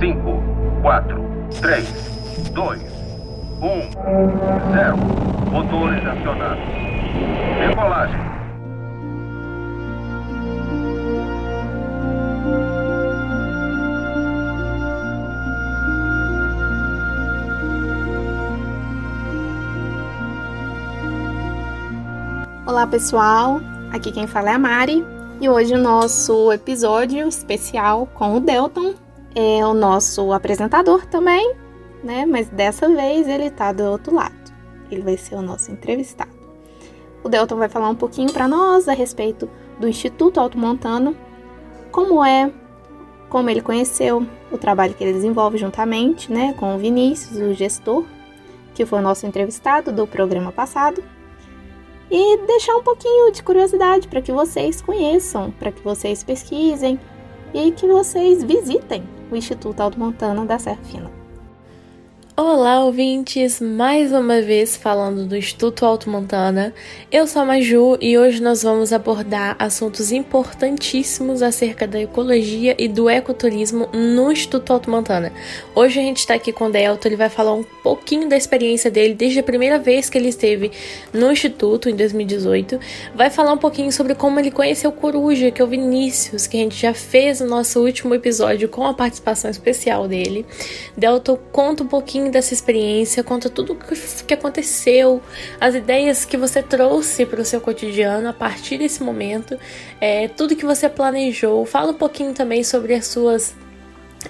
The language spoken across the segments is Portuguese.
5, 4, 3, 2, 1, 0. Motores acionados. Decolagem. Olá pessoal, aqui quem fala é a Mari e hoje o nosso episódio especial com o Delton é o nosso apresentador também, né? Mas dessa vez ele tá do outro lado. Ele vai ser o nosso entrevistado. O Delton vai falar um pouquinho para nós a respeito do Instituto Alto Montano, como é, como ele conheceu, o trabalho que ele desenvolve juntamente, né, com o Vinícius, o gestor, que foi o nosso entrevistado do programa passado e deixar um pouquinho de curiosidade para que vocês conheçam, para que vocês pesquisem e que vocês visitem o Instituto Alto Montana da Serra Fina. Olá, ouvintes! Mais uma vez falando do Instituto Alto Montana. Eu sou a Maju e hoje nós vamos abordar assuntos importantíssimos acerca da ecologia e do ecoturismo no Instituto Alto Montana. Hoje a gente está aqui com o Delta, ele vai falar um pouquinho da experiência dele desde a primeira vez que ele esteve no Instituto, em 2018. Vai falar um pouquinho sobre como ele conheceu o Coruja, que é o Vinícius, que a gente já fez no nosso último episódio com a participação especial dele. Delta conta um pouquinho dessa experiência, conta tudo o que aconteceu, as ideias que você trouxe para o seu cotidiano a partir desse momento, é, tudo que você planejou. Fala um pouquinho também sobre as suas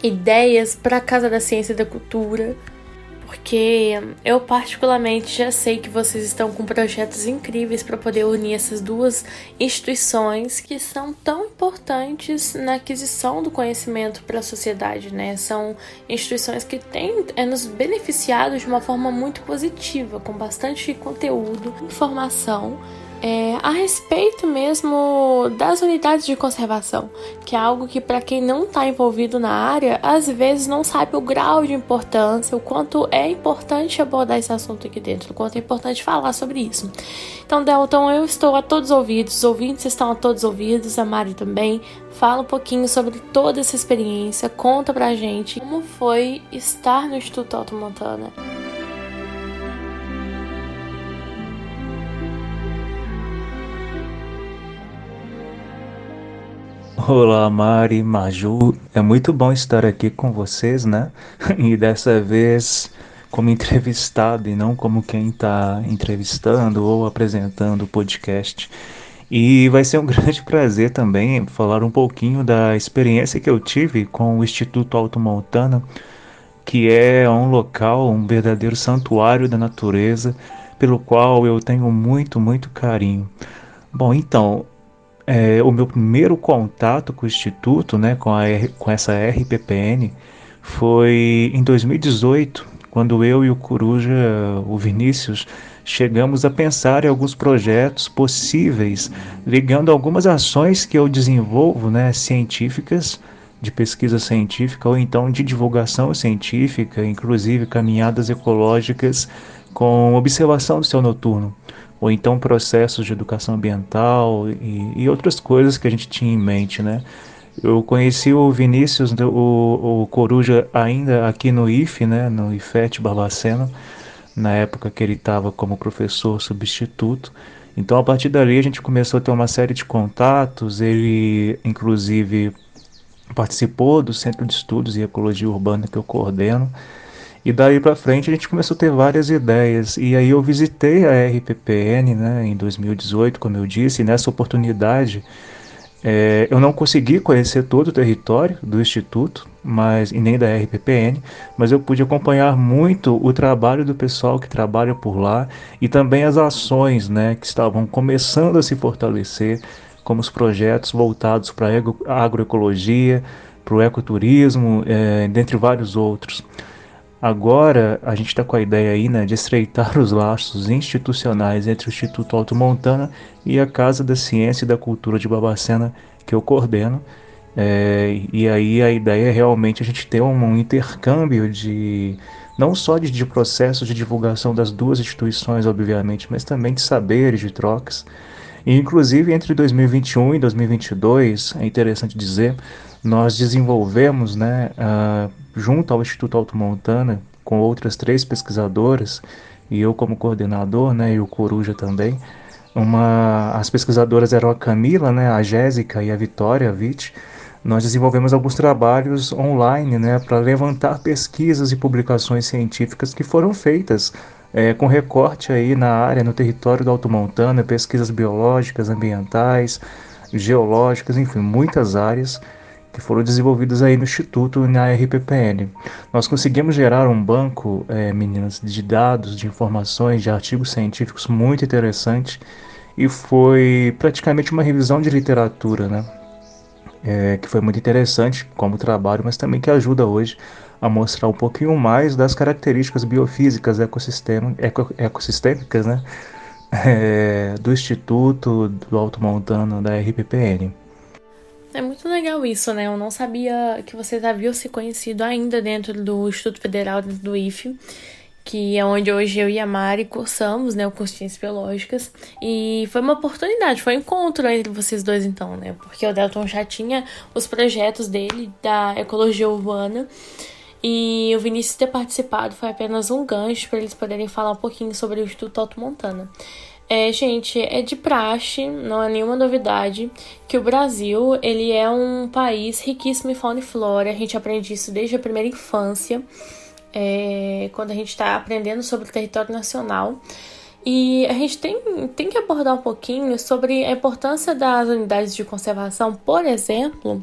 ideias para a Casa da Ciência e da Cultura porque eu particularmente já sei que vocês estão com projetos incríveis para poder unir essas duas instituições que são tão importantes na aquisição do conhecimento para a sociedade, né? São instituições que têm é, nos beneficiado de uma forma muito positiva, com bastante conteúdo, informação é, a respeito mesmo das unidades de conservação, que é algo que para quem não está envolvido na área, às vezes não sabe o grau de importância, o quanto é importante abordar esse assunto aqui dentro, o quanto é importante falar sobre isso. Então, Delton, eu estou a todos ouvidos, os ouvintes estão a todos ouvidos, a Mari também. Fala um pouquinho sobre toda essa experiência, conta pra gente como foi estar no Instituto Alto Montana. Olá, Mari, Maju. É muito bom estar aqui com vocês, né? E dessa vez como entrevistado e não como quem está entrevistando ou apresentando o podcast. E vai ser um grande prazer também falar um pouquinho da experiência que eu tive com o Instituto Alto Montana, que é um local, um verdadeiro santuário da natureza, pelo qual eu tenho muito, muito carinho. Bom, então, é, o meu primeiro contato com o Instituto, né, com, a, com essa RPPN, foi em 2018, quando eu e o Coruja, o Vinícius, chegamos a pensar em alguns projetos possíveis, ligando algumas ações que eu desenvolvo, né, científicas, de pesquisa científica ou então de divulgação científica, inclusive caminhadas ecológicas com observação do céu noturno ou então processos de educação ambiental e, e, outras coisas que a gente tinha em mente, né? Eu conheci o Vinícius, o, o Coruja, ainda aqui no IFE, né, no IFET Barbacena, na época que ele estava como professor substituto. Então, a partir dali, a gente começou a ter uma série de contatos. Ele, inclusive, participou do Centro de Estudos e Ecologia Urbana que eu coordeno. E daí para frente a gente começou a ter várias ideias. E aí eu visitei a RPPN né, em 2018, como eu disse, e nessa oportunidade é, eu não consegui conhecer todo o território do Instituto, mas e nem da RPPN, mas eu pude acompanhar muito o trabalho do pessoal que trabalha por lá e também as ações né, que estavam começando a se fortalecer, como os projetos voltados para a agroecologia, para o ecoturismo, é, dentre vários outros. Agora a gente está com a ideia aí né, de estreitar os laços institucionais entre o Instituto Alto Montana e a Casa da Ciência e da Cultura de Babacena, que eu coordeno. É, e aí a ideia é realmente a gente ter um intercâmbio de não só de, de processos de divulgação das duas instituições, obviamente, mas também de saberes, de trocas. E, inclusive entre 2021 e 2022, é interessante dizer, nós desenvolvemos, né, uh, junto ao Instituto Alto Montana, com outras três pesquisadoras, e eu como coordenador, né, e o Coruja também, uma, as pesquisadoras eram a Camila, né, a Jéssica e a Vitória Witt, nós desenvolvemos alguns trabalhos online né, para levantar pesquisas e publicações científicas que foram feitas é, com recorte aí na área, no território do Alto Montana, pesquisas biológicas, ambientais, geológicas, enfim, muitas áreas que foram desenvolvidas aí no Instituto na RPPN. Nós conseguimos gerar um banco, é, meninas, de dados, de informações, de artigos científicos muito interessante e foi praticamente uma revisão de literatura, né? É, que foi muito interessante como trabalho, mas também que ajuda hoje a mostrar um pouquinho mais das características biofísicas ecossistema, eco, ecossistêmicas né? É, do Instituto do Alto Montano da RPPN. Muito legal isso, né? Eu não sabia que vocês haviam se conhecido ainda dentro do Instituto Federal, dentro do IFE, que é onde hoje eu e a Mari cursamos, né, o curso de Ciências Biológicas. E foi uma oportunidade, foi um encontro entre vocês dois, então, né? Porque o Delton já tinha os projetos dele da ecologia urbana. E o Vinícius ter participado foi apenas um gancho para eles poderem falar um pouquinho sobre o Instituto Alto Montana. É, gente, é de praxe, não é nenhuma novidade, que o Brasil, ele é um país riquíssimo em fauna e flora. A gente aprende isso desde a primeira infância, é, quando a gente está aprendendo sobre o território nacional. E a gente tem, tem que abordar um pouquinho sobre a importância das unidades de conservação, por exemplo,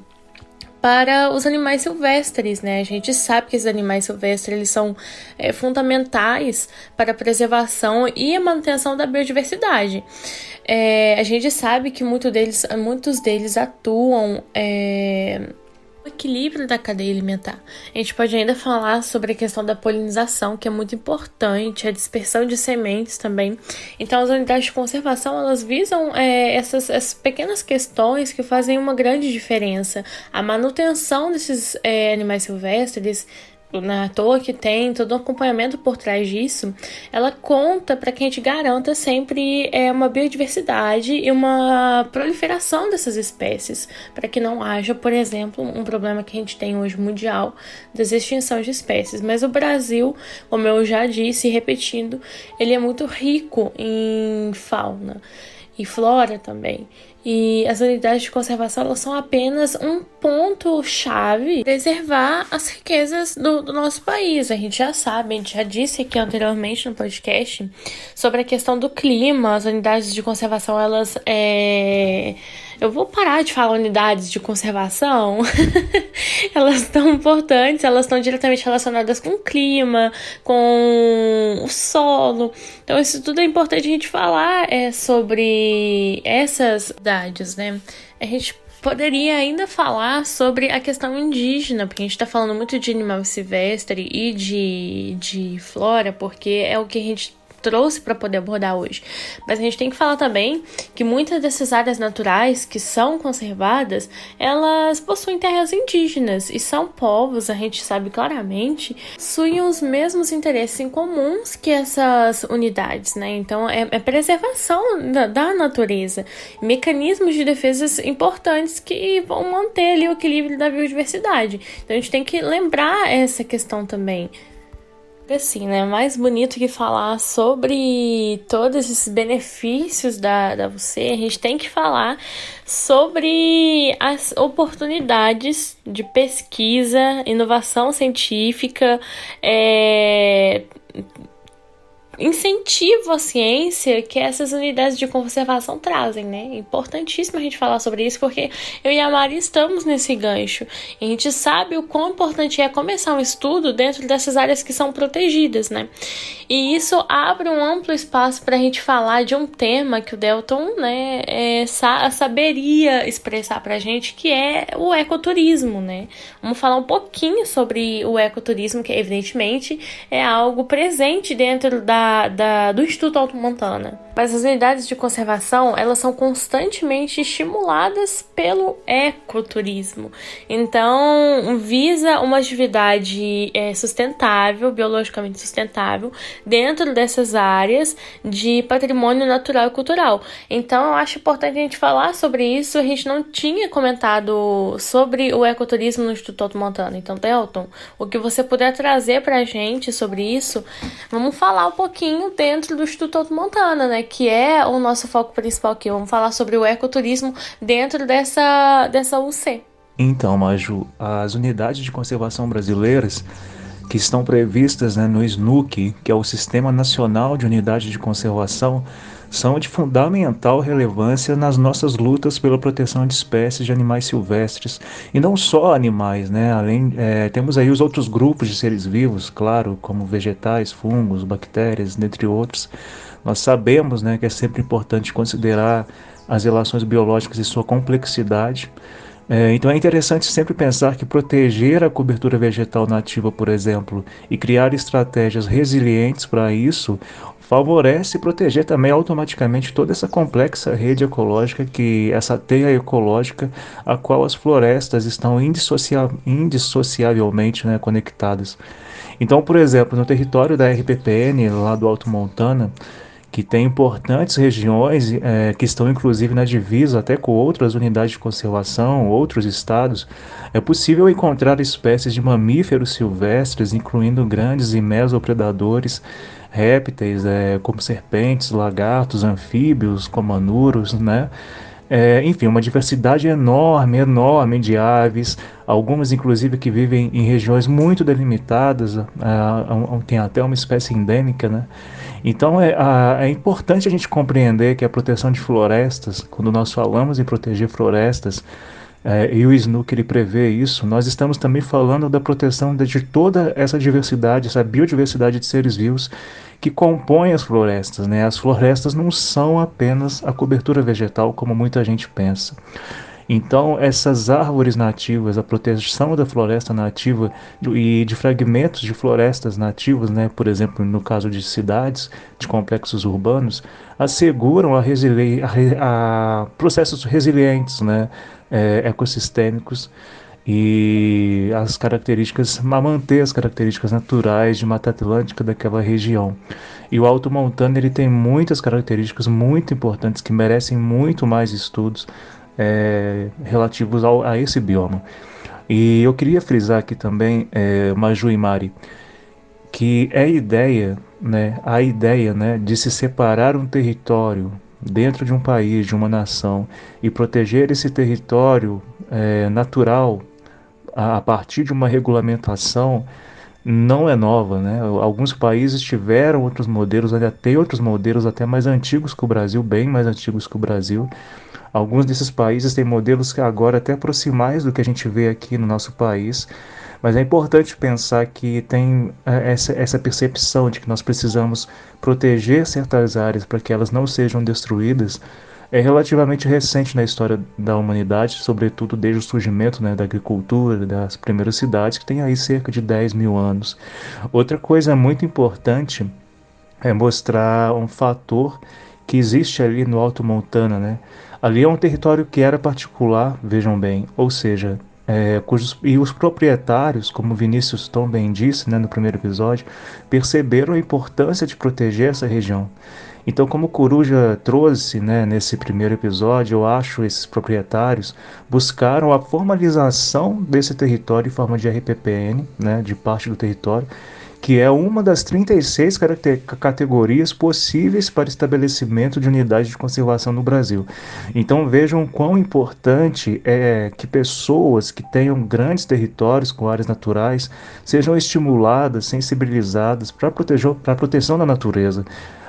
para os animais silvestres, né? A gente sabe que esses animais silvestres eles são é, fundamentais para a preservação e a manutenção da biodiversidade. É, a gente sabe que muito deles, muitos deles atuam é, equilíbrio da cadeia alimentar. A gente pode ainda falar sobre a questão da polinização, que é muito importante, a dispersão de sementes também. Então, as unidades de conservação elas visam é, essas, essas, pequenas questões que fazem uma grande diferença. A manutenção desses é, animais silvestres na é toa que tem todo um acompanhamento por trás disso, ela conta para que a gente garanta sempre é, uma biodiversidade e uma proliferação dessas espécies, para que não haja, por exemplo, um problema que a gente tem hoje mundial das extinções de espécies. Mas o Brasil, como eu já disse, repetindo, ele é muito rico em fauna e flora também. E as unidades de conservação elas são apenas um ponto-chave preservar as riquezas do, do, nosso país. A gente já sabe, a gente já disse aqui anteriormente no podcast sobre a questão do clima. As unidades de conservação elas é eu vou parar de falar unidades de conservação. elas estão importantes, elas estão diretamente relacionadas com o clima, com o solo. Então, isso tudo é importante a gente falar é, sobre essas unidades, né? A gente poderia ainda falar sobre a questão indígena, porque a gente está falando muito de animal silvestre e de, de flora, porque é o que a gente trouxe para poder abordar hoje. Mas a gente tem que falar também que muitas dessas áreas naturais que são conservadas, elas possuem terras indígenas e são povos, a gente sabe claramente, possuem os mesmos interesses em comuns que essas unidades, né? Então é, é preservação da, da natureza, mecanismos de defesas importantes que vão manter ali o equilíbrio da biodiversidade. Então a gente tem que lembrar essa questão também assim, né? Mais bonito que falar sobre todos esses benefícios da, da você, a gente tem que falar sobre as oportunidades de pesquisa, inovação científica, é, incentivo à ciência que essas unidades de conservação trazem, né? É importantíssimo a gente falar sobre isso porque eu e a Mari estamos nesse gancho. E a gente sabe o quão importante é começar um estudo dentro dessas áreas que são protegidas, né? E isso abre um amplo espaço para a gente falar de um tema que o Delton, né, é, sa saberia expressar para a gente, que é o ecoturismo, né? Vamos falar um pouquinho sobre o ecoturismo, que evidentemente é algo presente dentro da da, do Instituto Alto Montana. Mas as unidades de conservação, elas são constantemente estimuladas pelo ecoturismo. Então, visa uma atividade é, sustentável, biologicamente sustentável, dentro dessas áreas de patrimônio natural e cultural. Então, eu acho importante a gente falar sobre isso. A gente não tinha comentado sobre o ecoturismo no Instituto Alto Montana. Então, Delton, o que você puder trazer pra gente sobre isso, vamos falar um pouquinho pouquinho dentro do Instituto Alto Montana, né? Que é o nosso foco principal aqui. Vamos falar sobre o ecoturismo dentro dessa, dessa UC. Então, Maju, as unidades de conservação brasileiras que estão previstas né, no SNUC, que é o Sistema Nacional de Unidade de Conservação, são de fundamental relevância nas nossas lutas pela proteção de espécies de animais silvestres e não só animais, né? Além é, temos aí os outros grupos de seres vivos, claro, como vegetais, fungos, bactérias, dentre outros. Nós sabemos, né, que é sempre importante considerar as relações biológicas e sua complexidade. É, então é interessante sempre pensar que proteger a cobertura vegetal nativa, por exemplo, e criar estratégias resilientes para isso, favorece proteger também automaticamente toda essa complexa rede ecológica que essa teia ecológica a qual as florestas estão indissocia indissociavelmente né, conectadas. Então, por exemplo, no território da RPPN, lá do Alto Montana, que tem importantes regiões é, que estão inclusive na divisa até com outras unidades de conservação, outros estados, é possível encontrar espécies de mamíferos silvestres, incluindo grandes e mesopredadores, répteis, é, como serpentes, lagartos, anfíbios, como anuros, né? É, enfim, uma diversidade enorme, enorme de aves, algumas inclusive que vivem em regiões muito delimitadas, tem até uma espécie endêmica, né? Então é, é importante a gente compreender que a proteção de florestas, quando nós falamos em proteger florestas, é, e o SNUC ele prevê isso, nós estamos também falando da proteção de toda essa diversidade, essa biodiversidade de seres vivos que compõem as florestas. Né? As florestas não são apenas a cobertura vegetal, como muita gente pensa. Então, essas árvores nativas, a proteção da floresta nativa e de fragmentos de florestas nativas, né, por exemplo, no caso de cidades, de complexos urbanos, asseguram a, a, a processos resilientes, né, é, ecossistêmicos e as características, manter as características naturais de Mata Atlântica daquela região. E o Alto Montana ele tem muitas características muito importantes que merecem muito mais estudos é, relativos ao, a esse bioma. E eu queria frisar aqui também, é, Maju e Mari, que é a ideia, né, a ideia né, de se separar um território dentro de um país, de uma nação, e proteger esse território é, natural a, a, partir de uma regulamentação não é nova, né? Alguns países tiveram outros modelos, ainda tem outros modelos até mais antigos que o Brasil, bem mais antigos que o Brasil. Alguns desses países têm modelos que agora até aproximais do que a gente vê aqui no nosso país, mas é importante pensar que tem é, essa, essa percepção de que nós precisamos proteger certas áreas para que elas não sejam destruídas. É relativamente recente na história da humanidade, sobretudo desde o surgimento né, da agricultura, das primeiras cidades, que tem aí cerca de 10 mil anos. Outra coisa muito importante é mostrar um fator que existe ali no Alto Montana, né? Ali é um território que era particular, vejam bem, ou seja, é, cujos, e os proprietários, como Vinícius Tom bem disse né, no primeiro episódio, perceberam a importância de proteger essa região. Então, como Coruja trouxe né, nesse primeiro episódio, eu acho esses proprietários buscaram a formalização desse território em forma de RPPN, né, de parte do território, que é uma das 36 categorias possíveis para estabelecimento de unidade de conservação no Brasil. Então vejam quão importante é que pessoas que tenham grandes territórios com áreas naturais sejam estimuladas, sensibilizadas para a proteção da natureza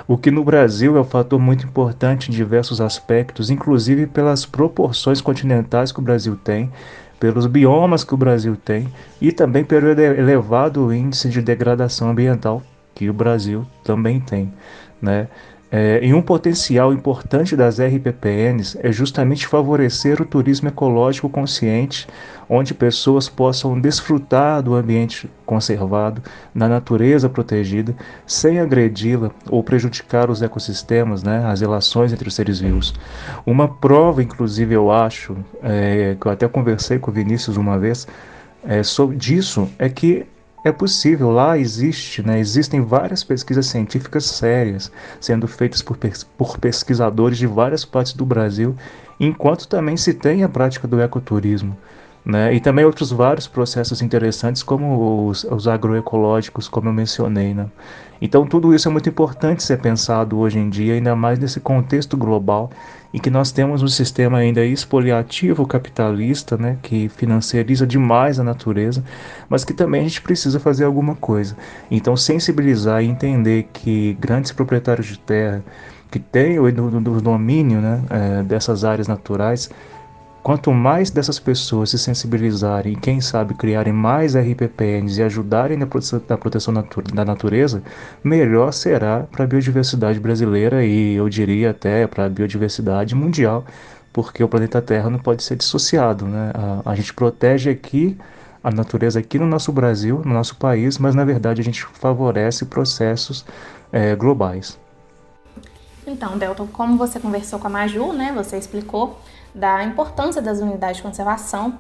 o que no Brasil é um fator muito importante em diversos aspectos, inclusive pelas proporções continentais que o Brasil tem, pelos biomas que o Brasil tem e também pelo elevado índice de degradação ambiental que o Brasil também tem, né? É, e um potencial importante das RPPNs é justamente favorecer o turismo ecológico consciente, onde pessoas possam desfrutar do ambiente conservado, da natureza protegida, sem agredi-la ou prejudicar os ecossistemas, né, as relações entre os seres vivos. Uma prova, inclusive, eu acho, é, que eu até conversei com o Vinícius uma vez, é, sobre disso, é que é possível, lá existe, né, existem várias pesquisas científicas sérias sendo feitas por, por pesquisadores de várias partes do Brasil, enquanto também se tem a prática do ecoturismo. Né? E também outros vários processos interessantes, como os, os agroecológicos, como eu mencionei. Né? Então, tudo isso é muito importante ser pensado hoje em dia, ainda mais nesse contexto global em que nós temos um sistema ainda expoliativo capitalista, né, que financiariza demais a natureza, mas que também a gente precisa fazer alguma coisa. Então, sensibilizar e entender que grandes proprietários de terra que têm o domínio né, é, dessas áreas naturais Quanto mais dessas pessoas se sensibilizarem e, quem sabe, criarem mais RPPNs e ajudarem na proteção, da natureza, melhor será para a biodiversidade brasileira e, eu diria, até para a biodiversidade mundial, porque o planeta Terra não pode ser dissociado. Né? A, a gente protege aqui a natureza aqui no nosso Brasil, no nosso país, mas na verdade a gente favorece processos é, globais. Então, Delton, como você conversou com a Maju, né, você explicou da importância das unidades de conservação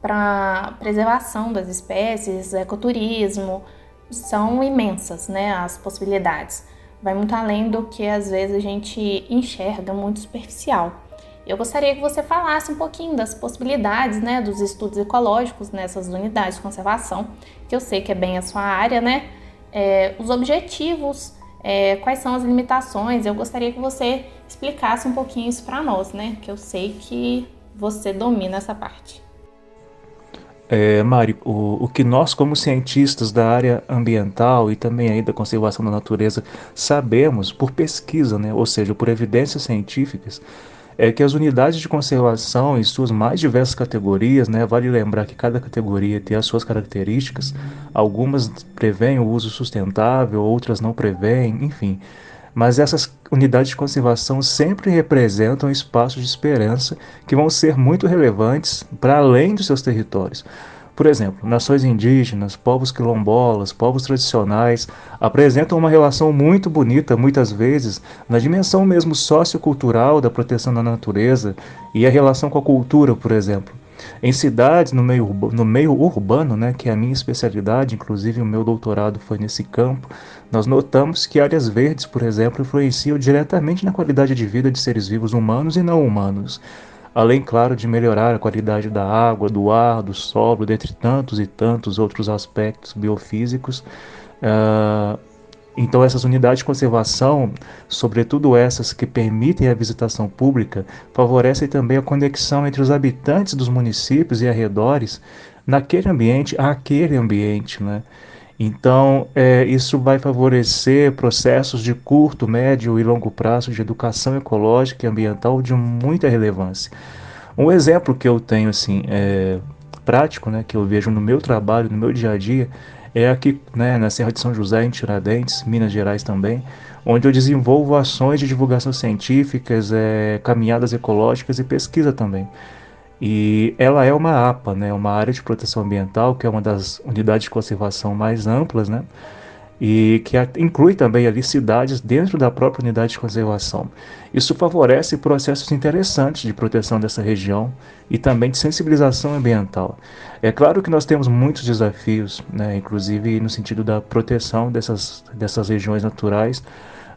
para preservação das espécies, ecoturismo, são imensas, né, as possibilidades. Vai muito além do que às vezes a gente enxerga muito superficial. Eu gostaria que você falasse um pouquinho das possibilidades, né, dos estudos ecológicos nessas unidades de conservação, que eu sei que é bem a sua área, né, é, os objetivos é, quais são as limitações. Eu gostaria que você explicasse um pouquinho isso para nós, né? Que eu sei que você domina essa parte. É, Mari, o, o que nós, como cientistas da área ambiental e também aí da conservação da natureza, sabemos por pesquisa, né, ou seja, por evidências científicas, é que as unidades de conservação em suas mais diversas categorias, né, vale lembrar que cada categoria tem as suas características, algumas prevêem o uso sustentável, outras não prevêem, enfim. Mas essas unidades de conservação sempre representam espaços de esperança que vão ser muito relevantes para além dos seus territórios. Por exemplo, nações indígenas, povos quilombolas, povos tradicionais apresentam uma relação muito bonita, muitas vezes, na dimensão mesmo sociocultural da proteção da natureza e a relação com a cultura, por exemplo. Em cidades, no meio, no meio urbano, né, que é a minha especialidade, inclusive o meu doutorado foi nesse campo, nós notamos que áreas verdes, por exemplo, influenciam diretamente na qualidade de vida de seres vivos humanos e não humanos além, claro, de melhorar a qualidade da água, do ar, do solo, dentre tantos e tantos outros aspectos biofísicos. Uh, então, essas unidades de conservação, sobretudo essas que permitem a visitação pública, favorecem também a conexão entre os habitantes dos municípios e arredores naquele ambiente, aquele ambiente, né? Então, é, isso vai favorecer processos de curto, médio e longo prazo de educação ecológica e ambiental de muita relevância. Um exemplo que eu tenho assim, é, prático, né, que eu vejo no meu trabalho, no meu dia a dia, é aqui né, na Serra de São José, em Tiradentes, Minas Gerais também, onde eu desenvolvo ações de divulgação científicas, é, caminhadas ecológicas e pesquisa também. E ela é uma APA, né, uma área de proteção ambiental, que é uma das unidades de conservação mais amplas, né, e que inclui também ali cidades dentro da própria unidade de conservação. Isso favorece processos interessantes de proteção dessa região e também de sensibilização ambiental. É claro que nós temos muitos desafios, né, inclusive no sentido da proteção dessas, dessas regiões naturais,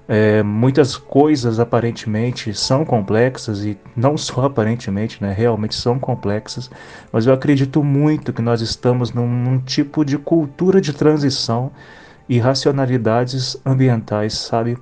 é, muitas coisas aparentemente são complexas e não só aparentemente, né, realmente são complexas, mas eu acredito muito que nós estamos num, num tipo de cultura de transição e racionalidades ambientais, sabe?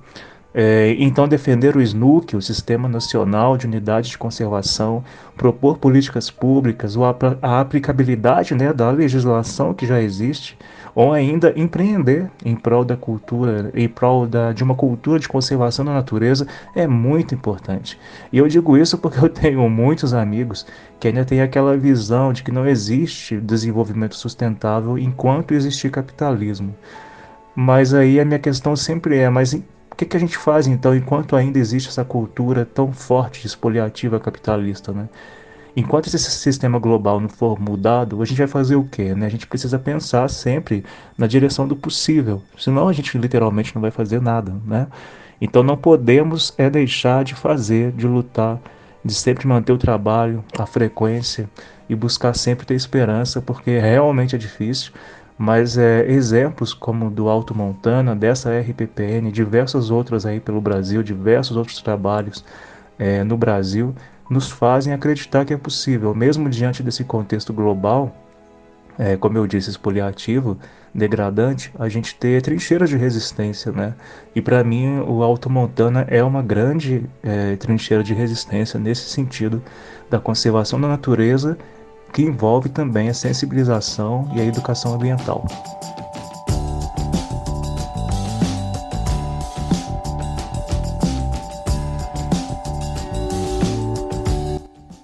É, então, defender o SNUC, o Sistema Nacional de Unidade de Conservação, propor políticas públicas, a, a aplicabilidade né, da legislação que já existe, ou ainda empreender em prol da cultura, em prol da, de uma cultura de conservação da natureza, é muito importante. E eu digo isso porque eu tenho muitos amigos que ainda têm aquela visão de que não existe desenvolvimento sustentável enquanto existir capitalismo. Mas aí a minha questão sempre é, mas que, que a gente faz então enquanto ainda existe essa cultura tão forte, expoliativa capitalista, né? Enquanto esse sistema global não for mudado, a gente vai fazer o quê? Né? A gente precisa pensar sempre na direção do possível, senão a gente literalmente não vai fazer nada, né? Então não podemos é deixar de fazer, de lutar, de sempre manter o trabalho, a frequência e buscar sempre ter esperança, porque realmente é difícil mas é, exemplos como do Alto Montana, dessa RPPN, diversas outras aí pelo Brasil, diversos outros trabalhos é, no Brasil, nos fazem acreditar que é possível, mesmo diante desse contexto global, é, como eu disse, expoliativo, degradante, a gente ter trincheiras de resistência, né? E para mim o Alto Montana é uma grande é, trincheira de resistência nesse sentido da conservação da natureza que envolve também a sensibilização e a educação ambiental.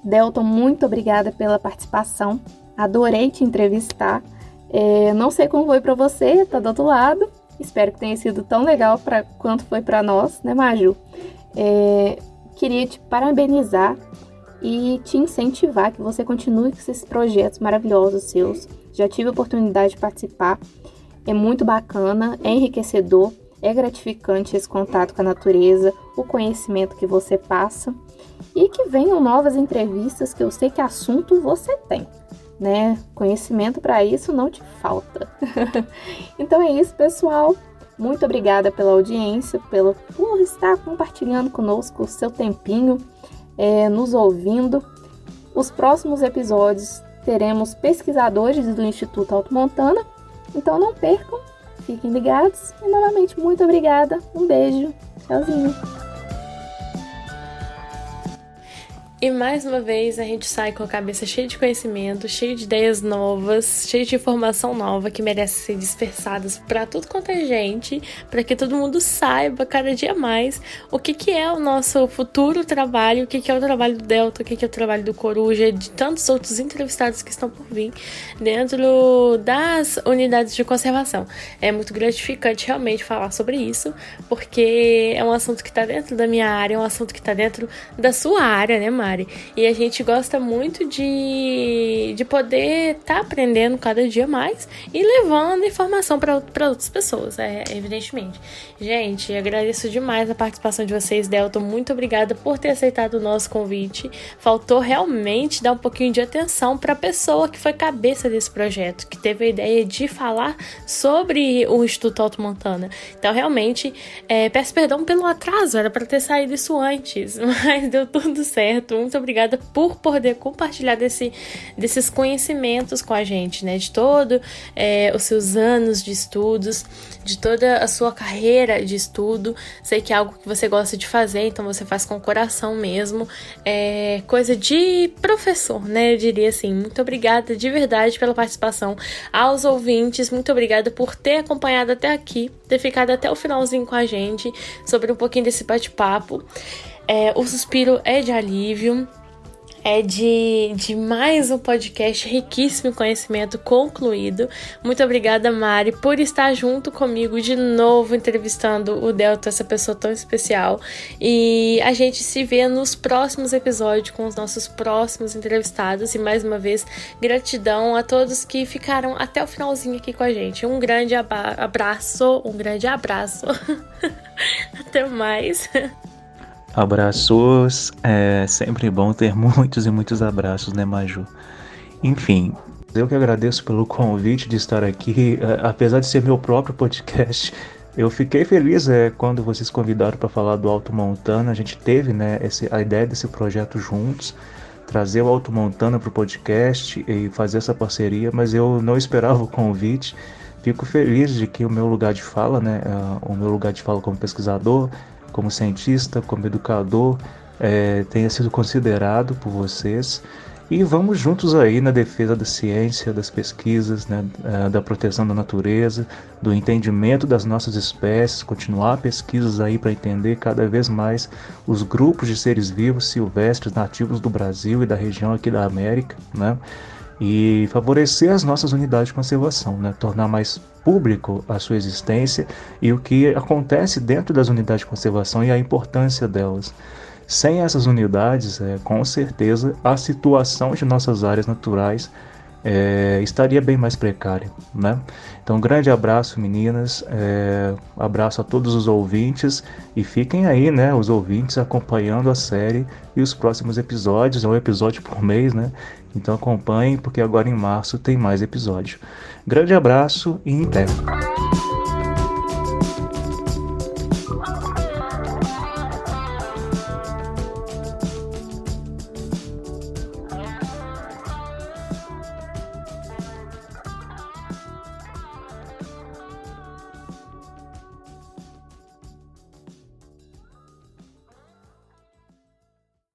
Delton, muito obrigada pela participação. Adorei te entrevistar. É, não sei como foi para você, tá do outro lado. Espero que tenha sido tão legal para quanto foi para nós, né, Maju? É, queria te parabenizar e te incentivar que você continue com esses projetos maravilhosos seus. Já tive a oportunidade de participar, é muito bacana, é enriquecedor, é gratificante esse contato com a natureza, o conhecimento que você passa e que venham novas entrevistas que eu sei que assunto você tem. Né? Conhecimento para isso não te falta. então é isso, pessoal. Muito obrigada pela audiência, pelo, por estar compartilhando conosco o seu tempinho é, nos ouvindo. Os próximos episódios teremos pesquisadores do Instituto Alto Montana, então não percam, fiquem ligados e novamente muito obrigada, um beijo, tchauzinho. E mais uma vez a gente sai com a cabeça cheia de conhecimento, cheia de ideias novas, cheia de informação nova que merece ser dispersadas para tudo quanto é gente, para que todo mundo saiba cada dia mais o que, que é o nosso futuro trabalho, o que, que é o trabalho do Delta, o que, que é o trabalho do Coruja, de tantos outros entrevistados que estão por vir dentro das unidades de conservação. É muito gratificante realmente falar sobre isso, porque é um assunto que está dentro da minha área, é um assunto que está dentro da sua área, né, Mari? Mari. E a gente gosta muito de, de poder estar tá aprendendo cada dia mais e levando informação para outras pessoas, é, evidentemente. Gente, agradeço demais a participação de vocês, Delton. Muito obrigada por ter aceitado o nosso convite. Faltou realmente dar um pouquinho de atenção para a pessoa que foi cabeça desse projeto, que teve a ideia de falar sobre o Instituto Alto Montana. Então, realmente, é, peço perdão pelo atraso, era para ter saído isso antes, mas deu tudo certo muito obrigada por poder compartilhar desse, desses conhecimentos com a gente, né? De todo é, os seus anos de estudos, de toda a sua carreira de estudo. Sei que é algo que você gosta de fazer, então você faz com o coração mesmo. É coisa de professor, né? Eu diria assim. Muito obrigada de verdade pela participação. Aos ouvintes, muito obrigada por ter acompanhado até aqui, ter ficado até o finalzinho com a gente sobre um pouquinho desse bate-papo. É, o suspiro é de alívio, é de, de mais um podcast riquíssimo em conhecimento concluído. Muito obrigada, Mari, por estar junto comigo de novo, entrevistando o Delta, essa pessoa tão especial. E a gente se vê nos próximos episódios com os nossos próximos entrevistados. E mais uma vez, gratidão a todos que ficaram até o finalzinho aqui com a gente. Um grande abraço, um grande abraço. até mais. Abraços, é sempre bom ter muitos e muitos abraços, né, Maju? Enfim, eu que agradeço pelo convite de estar aqui, é, apesar de ser meu próprio podcast. Eu fiquei feliz é, quando vocês convidaram para falar do Alto Montana. A gente teve né, esse, a ideia desse projeto juntos, trazer o Alto Montana para o podcast e fazer essa parceria, mas eu não esperava o convite. fico feliz de que o meu lugar de fala, né, o meu lugar de fala como pesquisador, como cientista, como educador, é, tenha sido considerado por vocês. E vamos juntos aí na defesa da ciência, das pesquisas, né, da proteção da natureza, do entendimento das nossas espécies, continuar pesquisas aí para entender cada vez mais os grupos de seres vivos silvestres nativos do Brasil e da região aqui da América, né? E favorecer as nossas unidades de conservação, né? tornar mais público a sua existência e o que acontece dentro das unidades de conservação e a importância delas. Sem essas unidades, é, com certeza, a situação de nossas áreas naturais é, estaria bem mais precária. Né? Então, grande abraço, meninas, é, abraço a todos os ouvintes e fiquem aí, né, os ouvintes, acompanhando a série e os próximos episódios, é um episódio por mês, né? Então acompanhem, porque agora em março tem mais episódio. Grande abraço e breve.